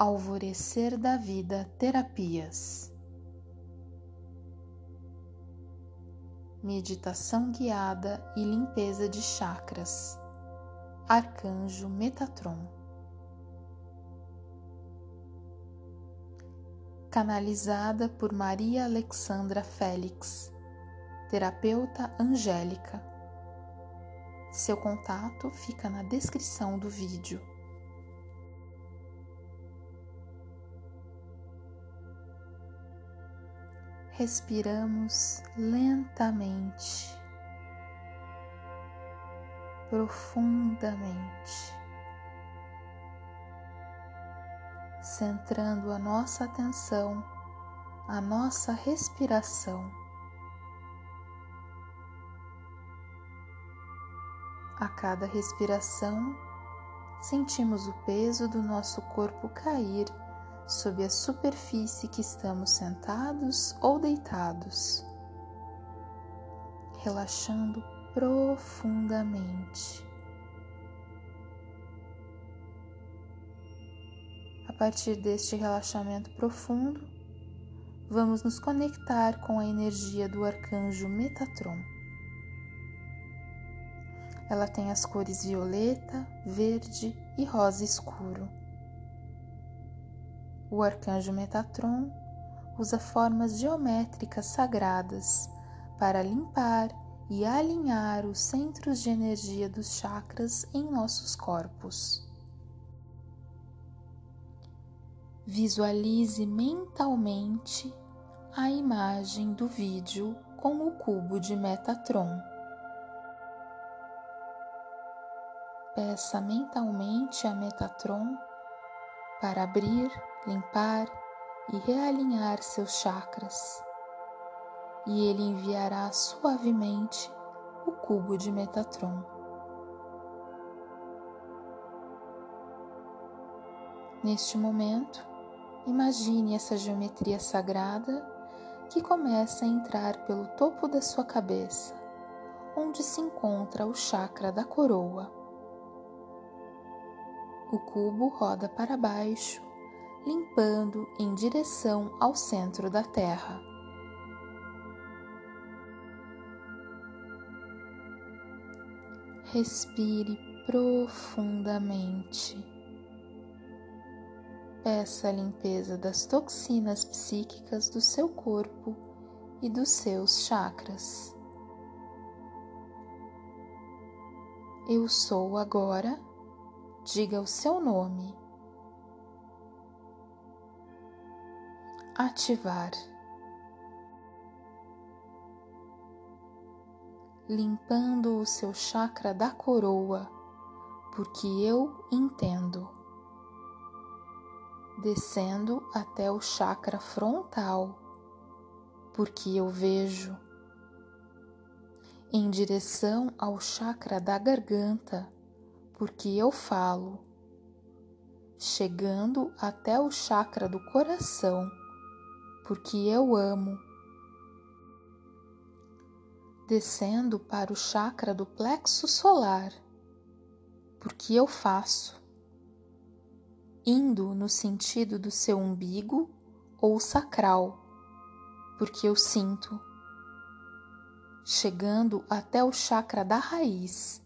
Alvorecer da Vida Terapias. Meditação guiada e limpeza de chakras. Arcanjo Metatron. Canalizada por Maria Alexandra Félix, terapeuta angélica. Seu contato fica na descrição do vídeo. Respiramos lentamente, profundamente, centrando a nossa atenção, a nossa respiração. A cada respiração, sentimos o peso do nosso corpo cair sob a superfície que estamos sentados ou deitados, relaxando profundamente. A partir deste relaxamento profundo, vamos nos conectar com a energia do arcanjo Metatron. Ela tem as cores violeta, verde e rosa escuro. O arcanjo Metatron usa formas geométricas sagradas para limpar e alinhar os centros de energia dos chakras em nossos corpos. Visualize mentalmente a imagem do vídeo com o cubo de Metatron. Peça mentalmente a Metatron para abrir limpar e realinhar seus chakras, e ele enviará suavemente o cubo de Metatron. Neste momento, imagine essa geometria sagrada que começa a entrar pelo topo da sua cabeça, onde se encontra o chakra da coroa. O cubo roda para baixo limpando em direção ao centro da Terra. Respire profundamente. Peça a limpeza das toxinas psíquicas do seu corpo e dos seus chakras. Eu sou agora, diga o seu nome ativar. Limpando o seu chakra da coroa, porque eu entendo. Descendo até o chakra frontal, porque eu vejo. Em direção ao chakra da garganta, porque eu falo. Chegando até o chakra do coração, porque eu amo. Descendo para o chakra do plexo solar, porque eu faço. Indo no sentido do seu umbigo ou sacral, porque eu sinto. Chegando até o chakra da raiz,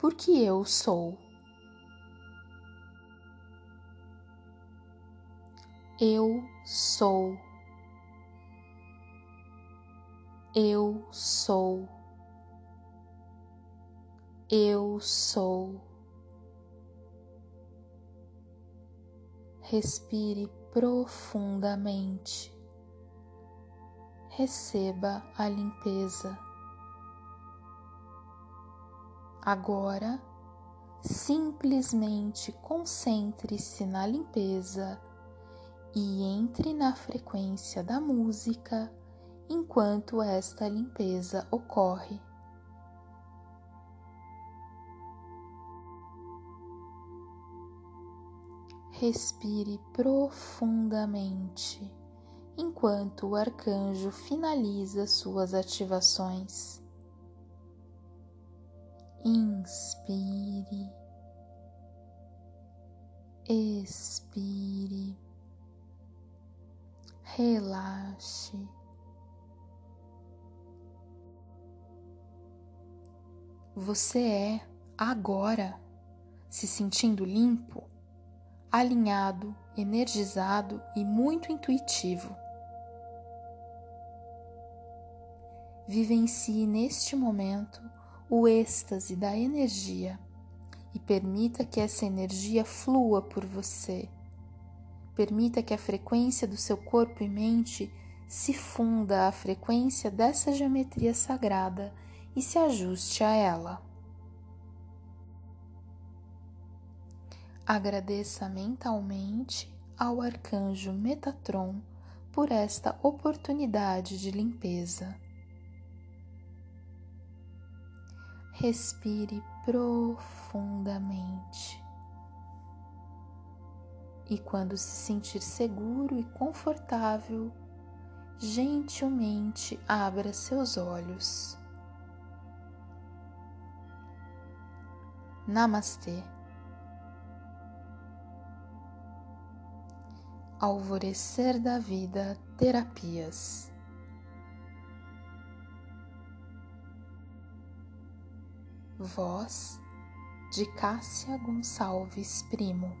porque eu sou. Eu sou. Eu sou. Eu sou. Respire profundamente. Receba a limpeza. Agora, simplesmente concentre-se na limpeza e entre na frequência da música enquanto esta limpeza ocorre. Respire profundamente enquanto o arcanjo finaliza suas ativações. Inspire, expire, relaxe. Você é agora se sentindo limpo, alinhado, energizado e muito intuitivo. Vivencie neste momento o êxtase da energia e permita que essa energia flua por você. Permita que a frequência do seu corpo e mente se funda à frequência dessa geometria sagrada e se ajuste a ela. Agradeça mentalmente ao arcanjo Metatron por esta oportunidade de limpeza. Respire profundamente. E quando se sentir seguro e confortável, gentilmente abra seus olhos. Namastê. Alvorecer da Vida Terapias. Voz de Cássia Gonçalves Primo.